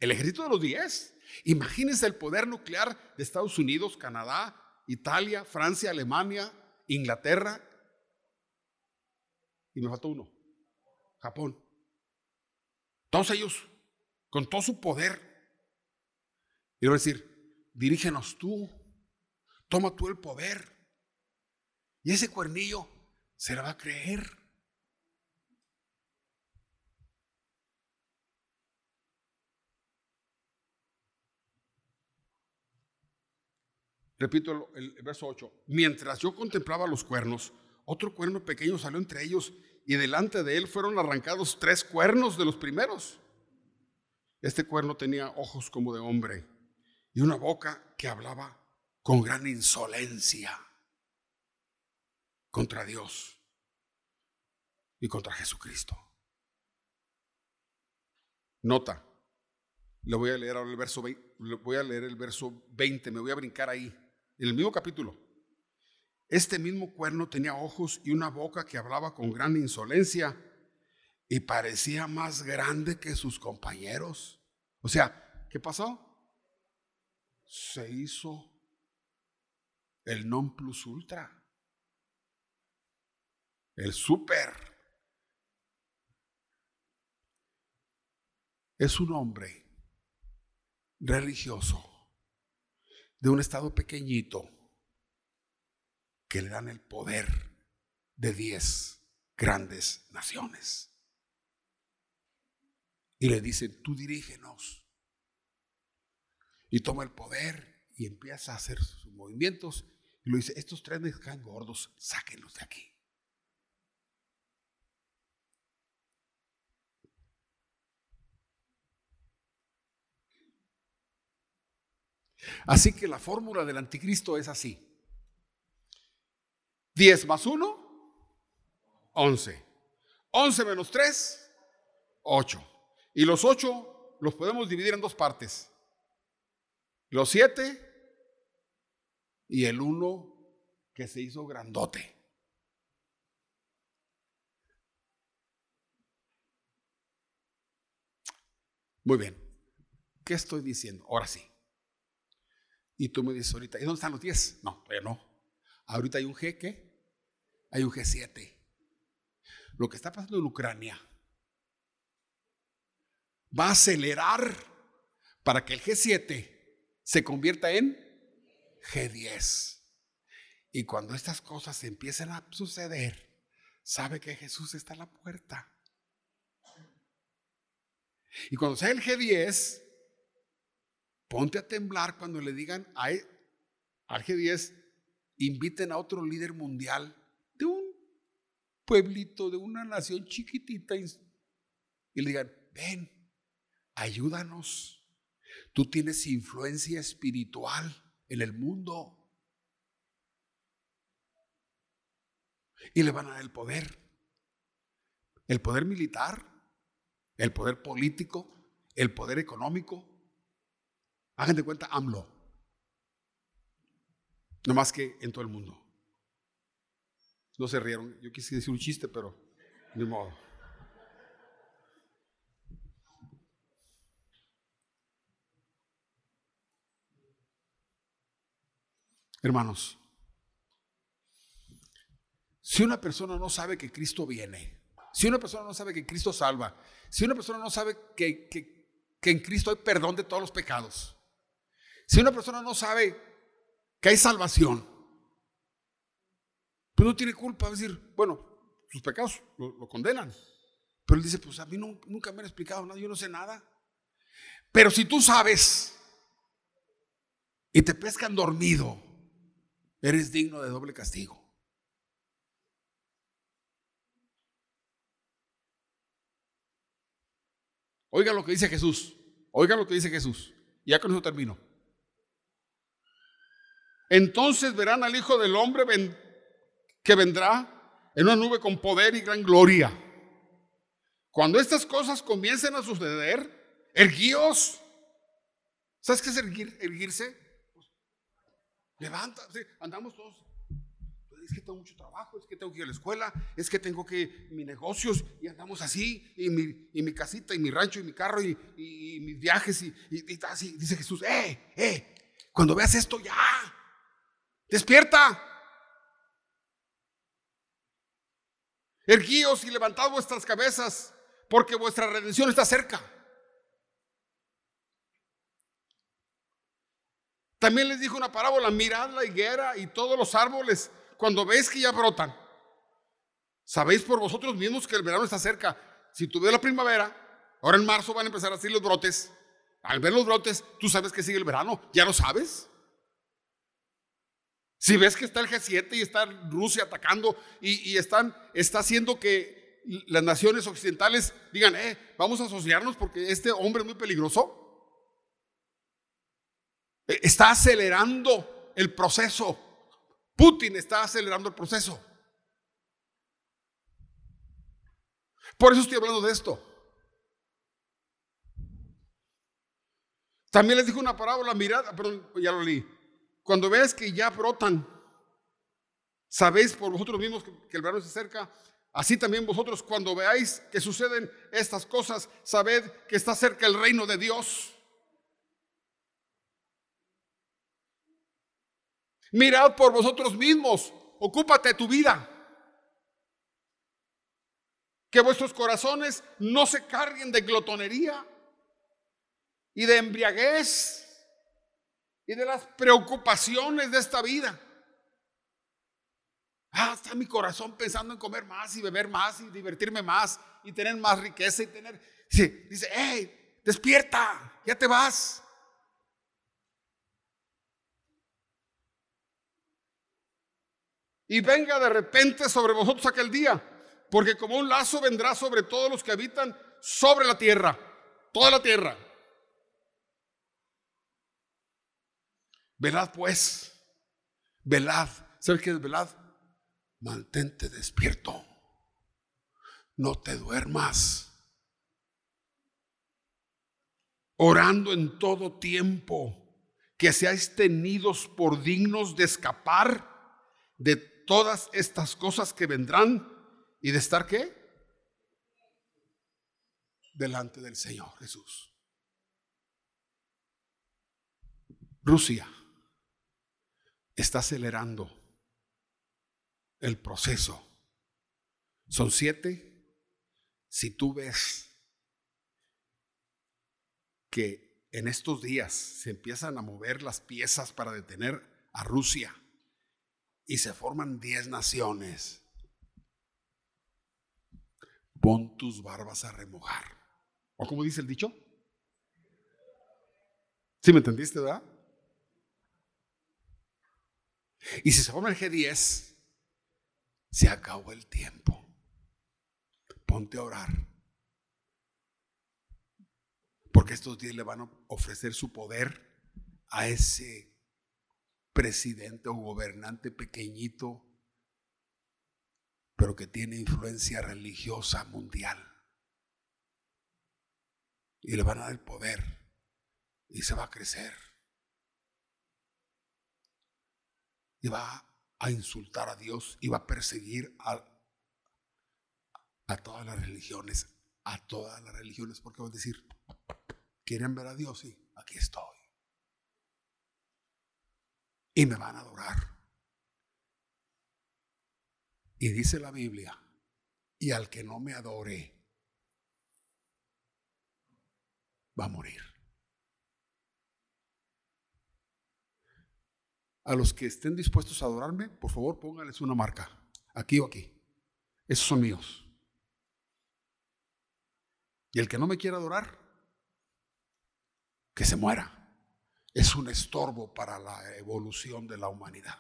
El ejército de los 10. Imagínense el poder nuclear de Estados Unidos, Canadá, Italia, Francia, Alemania, Inglaterra. Y me faltó uno. Japón. Todos ellos, con todo su poder. Y voy a decir, dirígenos tú. Toma tú el poder. Y ese cuernillo se la va a creer. Repito el, verso 8. Mientras yo contemplaba los cuernos, otro cuerno pequeño salió entre ellos y delante de él fueron arrancados tres cuernos de los primeros. Este cuerno tenía ojos como de hombre y una boca que hablaba con gran insolencia contra Dios y contra Jesucristo. Nota, le voy a leer ahora el verso voy a leer el verso 20, me voy a brincar ahí en el mismo capítulo. Este mismo cuerno tenía ojos y una boca que hablaba con gran insolencia y parecía más grande que sus compañeros. O sea, ¿qué pasó? Se hizo el non plus ultra, el super. Es un hombre religioso de un estado pequeñito que le dan el poder de diez grandes naciones. Y le dicen, tú dirígenos. Y toma el poder y empieza a hacer sus movimientos. Y lo dice, estos tres me caen gordos, sáquenlos de aquí. Así que la fórmula del anticristo es así. 10 más 1, 11. 11 menos 3, 8. Y los 8 los podemos dividir en dos partes. Los 7 y el 1 que se hizo grandote. Muy bien. ¿Qué estoy diciendo? Ahora sí. Y tú me dices ahorita, ¿y dónde están los 10? No, todavía no. Ahorita hay un G, ¿qué? Hay un G7. Lo que está pasando en Ucrania va a acelerar para que el G7 se convierta en G10. Y cuando estas cosas empiecen a suceder, sabe que Jesús está a la puerta. Y cuando sea el G10, Ponte a temblar cuando le digan a, e, al G10, inviten a otro líder mundial de un pueblito, de una nación chiquitita, y le digan, ven, ayúdanos. Tú tienes influencia espiritual en el mundo. Y le van a dar el poder. El poder militar, el poder político, el poder económico, Hagan de cuenta AMLO. No más que en todo el mundo. No se rieron. Yo quise decir un chiste, pero ni modo. Hermanos, si una persona no sabe que Cristo viene, si una persona no sabe que Cristo salva, si una persona no sabe que, que en Cristo hay perdón de todos los pecados, si una persona no sabe que hay salvación, pues no tiene culpa. Es decir, bueno, sus pecados lo, condenan. Pero él dice, pues a mí nunca me han explicado nada, yo no sé nada. Pero si tú sabes y te pescan dormido, eres digno de doble castigo. Oiga lo que dice Jesús. Oiga lo que dice Jesús. Ya con eso termino. Entonces verán al Hijo del Hombre que vendrá en una nube con poder y gran gloria. Cuando estas cosas comiencen a suceder, erguíos. ¿Sabes qué es erguirse? Pues, levanta, andamos todos. Es que tengo mucho trabajo, es que tengo que ir a la escuela, es que tengo que mis negocios y andamos así, y mi, y mi casita, y mi rancho, y mi carro, y, mis viajes, y, y, así. Dice Jesús, eh, eh, cuando veas esto ya, Despierta. Erguíos y levantad vuestras cabezas, porque vuestra redención está cerca. También les dijo una parábola, mirad la higuera y todos los árboles cuando veis que ya brotan. Sabéis por vosotros mismos que el verano está cerca. Si tú ves la primavera, ahora en marzo van a empezar a salir los brotes. Al ver los brotes, tú sabes que sigue el verano. ¿Ya lo sabes? Si ves que está el G7 y está Rusia atacando y, están, está haciendo que las naciones occidentales digan, eh, vamos a asociarnos porque este hombre es muy peligroso. E, está acelerando el proceso. Putin está acelerando el proceso. Por eso estoy hablando de esto. También les dijo una parábola, mirad, perdón, ya lo leí. Cuando veas que ya brotan, sabéis por vosotros mismos que, el verano se acerca. Así también vosotros cuando veáis que suceden estas cosas, sabed que está cerca el reino de Dios. Mirad por vosotros mismos, ocúpate de tu vida. Que vuestros corazones no se carguen de glotonería y de embriaguez y de las preocupaciones de esta vida. Ah, está mi corazón pensando en comer más y beber más y divertirme más y tener más riqueza y tener... Dice, dice hey, despierta, ya te vas. Y venga de repente sobre vosotros aquel día, porque como un lazo vendrá sobre todos los que habitan sobre la tierra, toda la tierra. Velad pues, velad. ¿Sabes qué es velad? Mantente despierto. No te duermas. Orando en todo tiempo, que seáis tenidos por dignos de escapar de todas estas cosas que vendrán y de estar qué? Delante del Señor Jesús. Rusia está acelerando el proceso. Son siete. Si tú ves que en estos días se empiezan a mover las piezas para detener a Rusia y se forman diez naciones, pon tus barbas a remojar. ¿O como dice el dicho? ¿Sí me entendiste, verdad? Y si se forma el G10, se acabó el tiempo. Ponte a orar. Porque estos días le van a ofrecer su poder a ese presidente o gobernante pequeñito, pero que tiene influencia religiosa mundial. Y le van a dar el poder y se va a crecer. Y va a insultar a Dios y va a perseguir a, todas las religiones, a todas las religiones, porque va a decir, ¿quieren ver a Dios? Sí, aquí estoy. Y me van a adorar. Y dice la Biblia Y al que no me adore, va a morir. A los que estén dispuestos a adorarme, por favor pónganles una marca, aquí o aquí. Esos son míos. Y el que no me quiera adorar, que se muera. Es un estorbo para la evolución de la humanidad.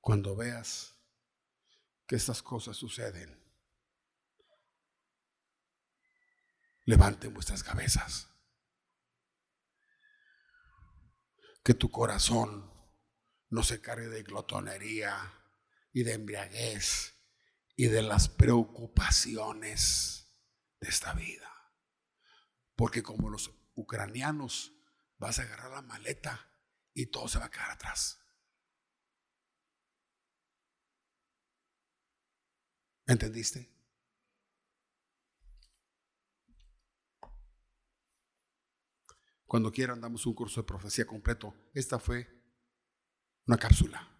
Cuando veas que estas cosas suceden, levanten vuestras cabezas. Que tu corazón no se cargue de glotonería y de embriaguez y de las preocupaciones de esta vida. Porque como los ucranianos vas a agarrar la maleta y todo se va a quedar atrás. ¿Entendiste? Cuando quieran damos un curso de profecía completo. Esta fue una cápsula.